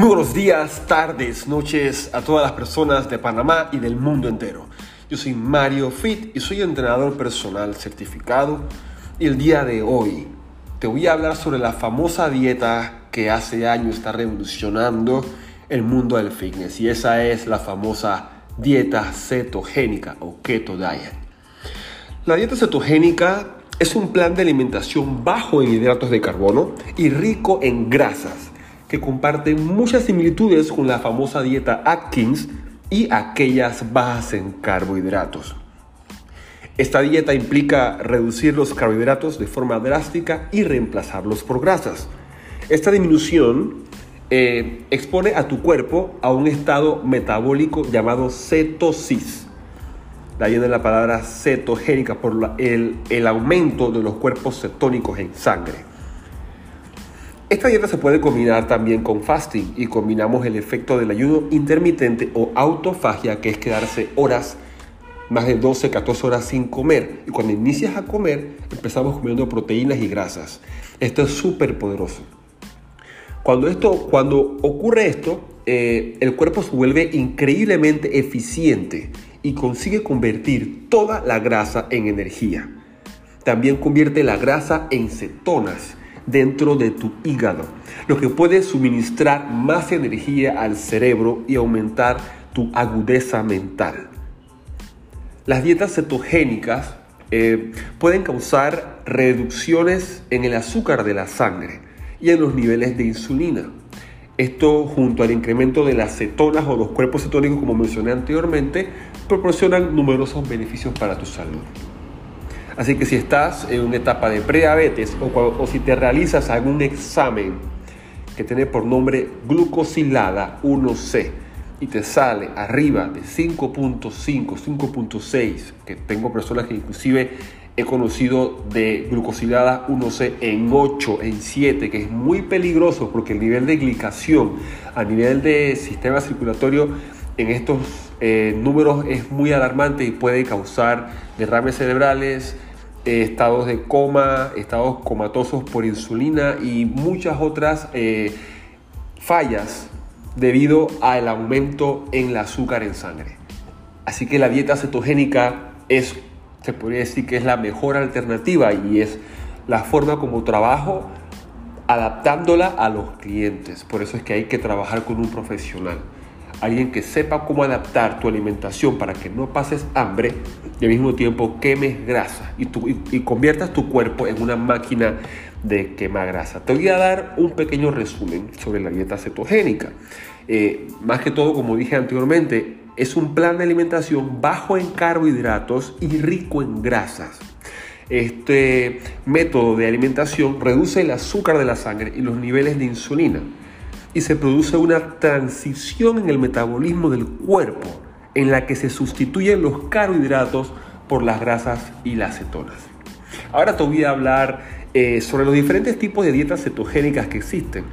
Muy buenos días, tardes, noches a todas las personas de Panamá y del mundo entero. Yo soy Mario Fit y soy entrenador personal certificado y el día de hoy te voy a hablar sobre la famosa dieta que hace años está revolucionando el mundo del fitness y esa es la famosa dieta cetogénica o keto diet. La dieta cetogénica es un plan de alimentación bajo en hidratos de carbono y rico en grasas que comparten muchas similitudes con la famosa dieta Atkins y aquellas bajas en carbohidratos. Esta dieta implica reducir los carbohidratos de forma drástica y reemplazarlos por grasas. Esta disminución eh, expone a tu cuerpo a un estado metabólico llamado cetosis. De ahí viene la palabra cetogénica por el, el aumento de los cuerpos cetónicos en sangre. Esta dieta se puede combinar también con fasting y combinamos el efecto del ayuno intermitente o autofagia, que es quedarse horas, más de 12, 14 horas sin comer. Y cuando inicias a comer, empezamos comiendo proteínas y grasas. Esto es súper poderoso. Cuando, esto, cuando ocurre esto, eh, el cuerpo se vuelve increíblemente eficiente y consigue convertir toda la grasa en energía. También convierte la grasa en cetonas dentro de tu hígado, lo que puede suministrar más energía al cerebro y aumentar tu agudeza mental. Las dietas cetogénicas eh, pueden causar reducciones en el azúcar de la sangre y en los niveles de insulina. Esto junto al incremento de las cetonas o los cuerpos cetónicos como mencioné anteriormente, proporcionan numerosos beneficios para tu salud. Así que si estás en una etapa de prediabetes o, si te realizas algún examen que tiene por nombre glucosilada 1C y te sale arriba de 5.5, 5.6, que tengo personas que inclusive he conocido de glucosilada 1C en 8, en 7, que es muy peligroso porque el nivel de glicación a nivel de sistema circulatorio en estos eh, números es muy alarmante y puede causar derrames cerebrales, estados de coma, estados comatosos por insulina y muchas otras eh, fallas debido al aumento en el azúcar en sangre. Así que la dieta cetogénica es, se podría decir que es la mejor alternativa y es la forma como trabajo adaptándola a los clientes. Por eso es que hay que trabajar con un profesional alguien que sepa cómo adaptar tu alimentación para que no pases hambre y al mismo tiempo quemes grasa y, conviertas tu cuerpo en una máquina de quemar grasa. Te voy a dar un pequeño resumen sobre la dieta cetogénica. Eh, más que todo, como dije anteriormente, es un plan de alimentación bajo en carbohidratos y rico en grasas. Este método de alimentación reduce el azúcar de la sangre y los niveles de insulina y se produce una transición en el metabolismo del cuerpo en la que se sustituyen los carbohidratos por las grasas y las cetonas. Ahora te voy a hablar eh, sobre los diferentes tipos de dietas cetogénicas que existen.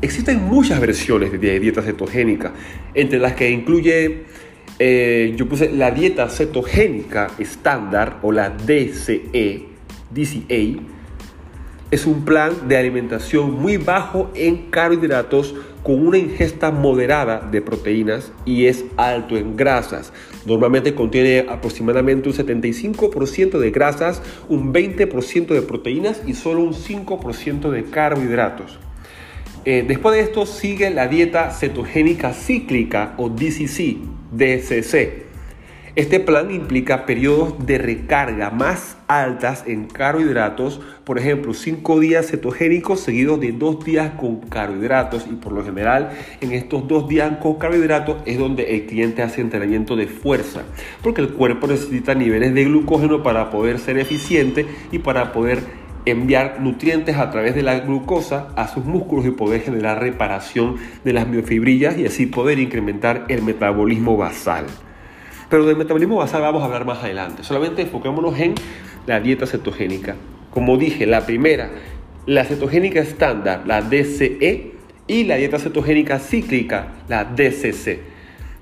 Existen muchas versiones de dieta cetogénica, entre las que incluye, eh, yo puse la dieta cetogénica estándar o la DCE, DCA, es un plan de alimentación muy bajo en carbohidratos con una ingesta moderada de proteínas y es alto en grasas. Normalmente contiene aproximadamente un 75% de grasas, un 20% de proteínas y solo un 5% de carbohidratos. Eh, después de esto sigue la dieta cetogénica cíclica o DCC, DCC este plan implica periodos de recarga más altas en carbohidratos, por ejemplo, 5 días cetogénicos seguidos de 2 días con carbohidratos y por lo general en estos 2 días con carbohidratos es donde el cliente hace entrenamiento de fuerza, porque el cuerpo necesita niveles de glucógeno para poder ser eficiente y para poder enviar nutrientes a través de la glucosa a sus músculos y poder generar reparación de las miofibrillas y así poder incrementar el metabolismo basal. Pero del metabolismo basal vamos a hablar más adelante. Solamente enfoquémonos en la dieta cetogénica. Como dije, la primera, la cetogénica estándar, la DCE, y la dieta cetogénica cíclica, la DCC.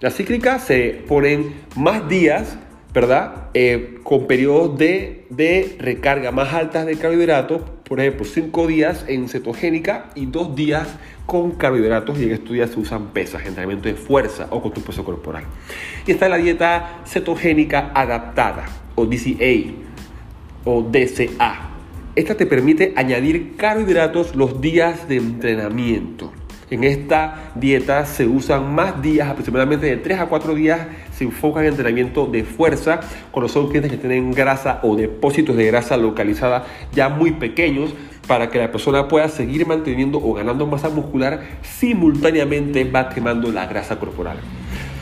La cíclica se ponen más días ¿verdad? Eh, con periodos de, de recarga más altas de carbohidratos, por ejemplo, 5 días en cetogénica y 2 días con carbohidratos y en estos días se usan pesas, entrenamiento de fuerza o con tu peso corporal. Y está la dieta cetogénica adaptada o DCA o DCA. Esta te permite añadir carbohidratos los días de entrenamiento. En esta dieta se usan más días, aproximadamente de 3 a 4 días, se enfoca en entrenamiento de fuerza, cuando son clientes que tienen grasa o depósitos de grasa localizada ya muy pequeños, para que la persona pueda seguir manteniendo o ganando masa muscular, simultáneamente va quemando la grasa corporal.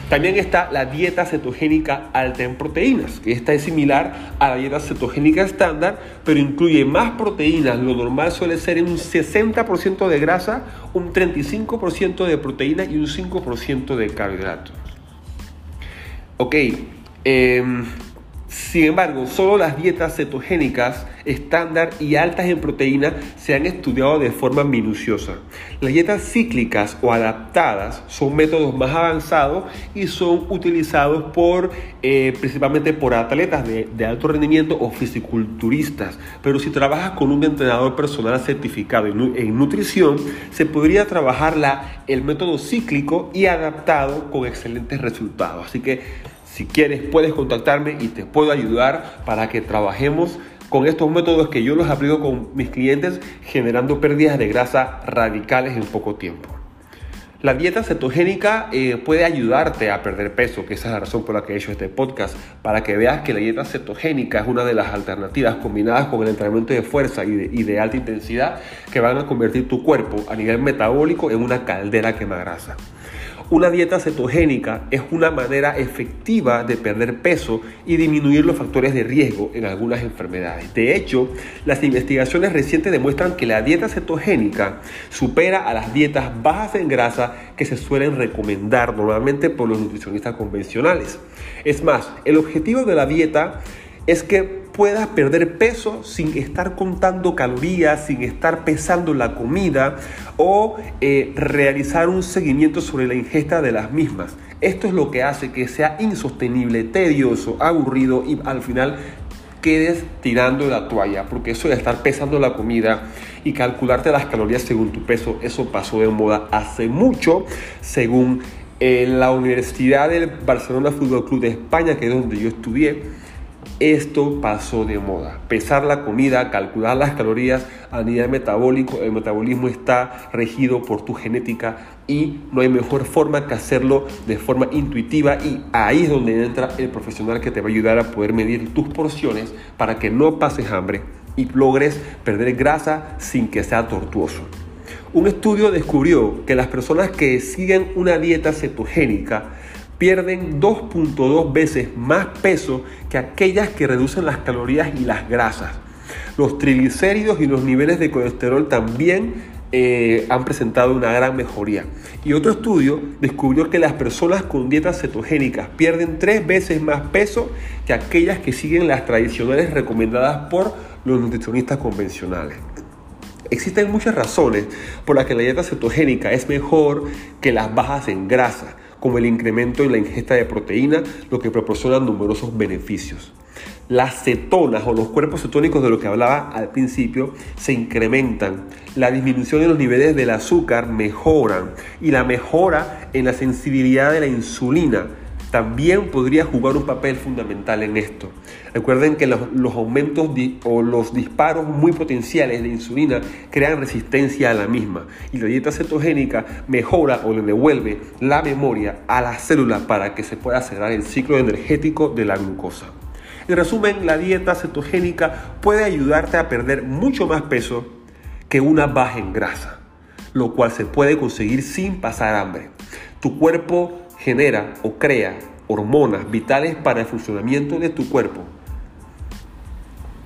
También está la dieta cetogénica alta en proteínas, que esta es similar a la dieta cetogénica estándar, pero incluye más proteínas. Lo normal suele ser un 60% de grasa, un 35% de proteínas y un 5% de carbohidratos. Ok, eh, sin embargo, solo las dietas cetogénicas estándar y altas en proteína se han estudiado de forma minuciosa. Las dietas cíclicas o adaptadas son métodos más avanzados y son utilizados por, eh, principalmente por atletas de, alto rendimiento o fisiculturistas. Pero si trabajas con un entrenador personal certificado en, en nutrición, se podría trabajar la, el método cíclico y adaptado con excelentes resultados. Así que si quieres, puedes contactarme y te puedo ayudar para que trabajemos con estos métodos que yo los aplico con mis clientes generando pérdidas de grasa radicales en poco tiempo. La dieta cetogénica eh, puede ayudarte a perder peso, que esa es la razón por la que he hecho este podcast, para que veas que la dieta cetogénica es una de las alternativas combinadas con el entrenamiento de fuerza y de, y de alta intensidad que van a convertir tu cuerpo a nivel metabólico en una caldera quema grasa. Una dieta cetogénica es una manera efectiva de perder peso y disminuir los factores de riesgo en algunas enfermedades. De hecho, las investigaciones recientes demuestran que la dieta cetogénica supera a las dietas bajas en grasa que se suelen recomendar normalmente por los nutricionistas convencionales. Es más, el objetivo de la dieta es que puedas perder peso sin estar contando calorías, sin estar pesando la comida o eh, realizar un seguimiento sobre la ingesta de las mismas. Esto es lo que hace que sea insostenible, tedioso, aburrido y al final quedes tirando la toalla, porque eso de estar pesando la comida y calcularte las calorías según tu peso, eso pasó de moda hace mucho, según eh, la Universidad del Barcelona Fútbol Club de España, que es donde yo estudié esto pasó de moda. Pesar la comida, calcular las calorías a nivel metabólico. El metabolismo está regido por tu genética y no hay mejor forma que hacerlo de forma intuitiva y ahí es donde entra el profesional que te va a ayudar a poder medir tus porciones para que no pases hambre y logres perder grasa sin que sea tortuoso. Un estudio descubrió que las personas que siguen una dieta cetogénica pierden 2.2 veces más peso que aquellas que reducen las calorías y las grasas. Los triglicéridos y los niveles de colesterol también eh, han presentado una gran mejoría. Y otro estudio descubrió que las personas con dietas cetogénicas pierden tres veces más peso que aquellas que siguen las tradicionales recomendadas por los nutricionistas convencionales. Existen muchas razones por las que la dieta cetogénica es mejor que las bajas en grasa como el incremento en la ingesta de proteína, lo que proporciona numerosos beneficios. Las cetonas o los cuerpos cetónicos de lo que hablaba al principio se incrementan. La disminución en los niveles del azúcar mejoran y la mejora en la sensibilidad de la insulina también podría jugar un papel fundamental en esto. Recuerden que los, aumentos o los disparos muy potenciales de insulina crean resistencia a la misma y la dieta cetogénica mejora o le devuelve la memoria a la célula para que se pueda cerrar el ciclo energético de la glucosa. En resumen, la dieta cetogénica puede ayudarte a perder mucho más peso que una baja en grasa, lo cual se puede conseguir sin pasar hambre. Tu cuerpo genera o crea hormonas vitales para el funcionamiento de tu cuerpo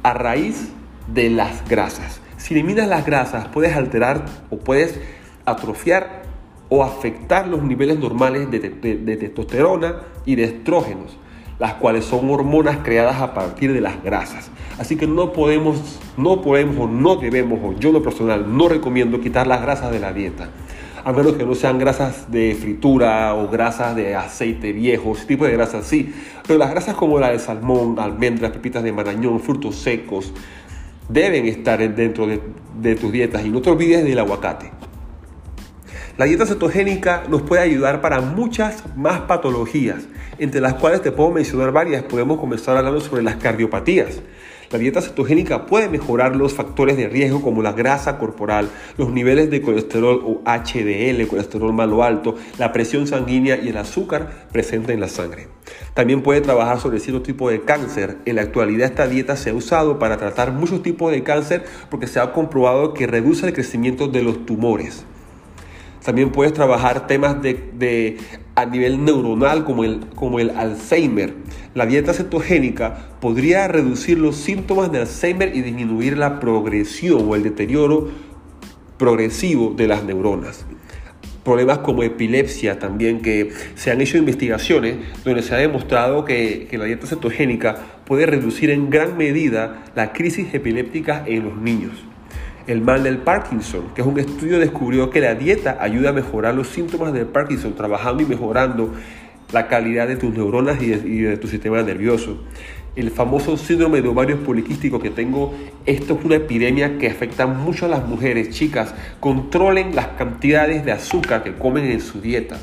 a raíz de las grasas. Si eliminas las grasas, puedes alterar o puedes atrofiar o afectar los niveles normales de, testosterona y de estrógenos, las cuales son hormonas creadas a partir de las grasas. Así que no podemos, no podemos o no debemos, o yo lo personal no recomiendo quitar las grasas de la dieta. A menos que no sean grasas de fritura o grasas de aceite viejo, ese tipo de grasas sí. Pero las grasas como la de salmón, almendras, pepitas de marañón, frutos secos, deben estar dentro de, de tus dietas. Y no te olvides del aguacate. La dieta cetogénica nos puede ayudar para muchas más patologías, entre las cuales te puedo mencionar varias. Podemos comenzar hablando sobre las cardiopatías. La dieta cetogénica puede mejorar los factores de riesgo como la grasa corporal, los niveles de colesterol o HDL, colesterol malo alto, la presión sanguínea y el azúcar presente en la sangre. También puede trabajar sobre cierto tipo de cáncer. En la actualidad esta dieta se ha usado para tratar muchos tipos de cáncer porque se ha comprobado que reduce el crecimiento de los tumores. También puedes trabajar temas de, a nivel neuronal como el, como el Alzheimer. La dieta cetogénica podría reducir los síntomas de Alzheimer y disminuir la progresión o el deterioro progresivo de las neuronas. Problemas como epilepsia también, que se han hecho investigaciones donde se ha demostrado que, que la dieta cetogénica puede reducir en gran medida la crisis epiléptica en los niños el mal del Parkinson, que es un estudio descubrió que la dieta ayuda a mejorar los síntomas del Parkinson, trabajando y mejorando la calidad de tus neuronas y de, tu sistema nervioso. El famoso síndrome de ovarios poliquísticos que tengo, esto es una epidemia que afecta mucho a las mujeres. Chicas, controlen las cantidades de azúcar que comen en su dieta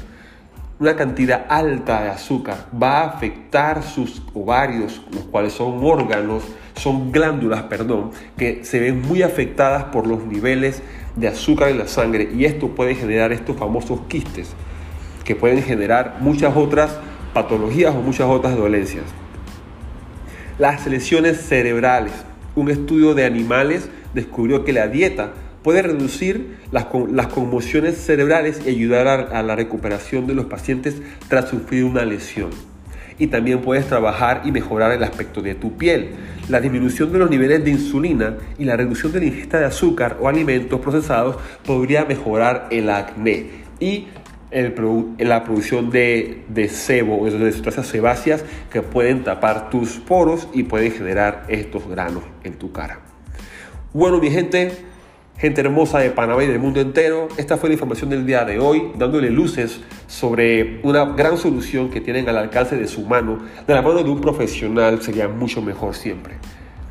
una cantidad alta de azúcar va a afectar sus ovarios, los cuales son órganos, son glándulas, perdón, que se ven muy afectadas por los niveles de azúcar en la sangre y esto puede generar estos famosos quistes que pueden generar muchas otras patologías o muchas otras dolencias. Las lesiones cerebrales. Un estudio de animales descubrió que la dieta puede reducir las, conmociones cerebrales y ayudar a, la recuperación de los pacientes tras sufrir una lesión. Y también puedes trabajar y mejorar el aspecto de tu piel. La disminución de los niveles de insulina y la reducción de la ingesta de azúcar o alimentos procesados podría mejorar el acné y la producción de, de sebo, de sustancias sebáceas que pueden tapar tus poros y pueden generar estos granos en tu cara. Bueno, mi gente, gente hermosa de Panamá y del mundo entero. Esta fue la información del día de hoy, dándole luces sobre una gran solución que tienen al alcance de su mano. De la mano de un profesional sería mucho mejor siempre.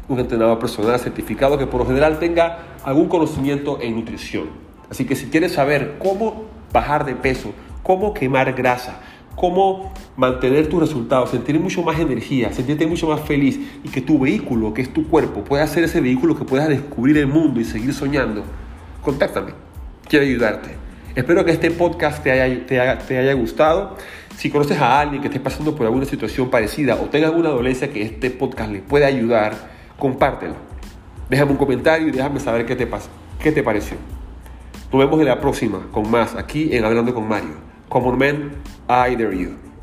Un entrenador personal certificado que por lo general tenga algún conocimiento en nutrición. Así que si quieres saber cómo bajar de peso, cómo quemar grasa, cómo mantener tus resultados, sentir mucho más energía, sentirte mucho más feliz y que tu vehículo, que es tu cuerpo, pueda ser ese vehículo que puedas descubrir el mundo y seguir soñando, contáctame. Quiero ayudarte. Espero que este podcast te haya, te haya, gustado. Si conoces a alguien que esté pasando por alguna situación parecida o tenga alguna dolencia que este podcast le pueda ayudar, compártelo. Déjame un comentario y déjame saber qué te, qué te pareció. Nos vemos en la próxima con más aquí en Hablando con Mario. Common Men, dare you.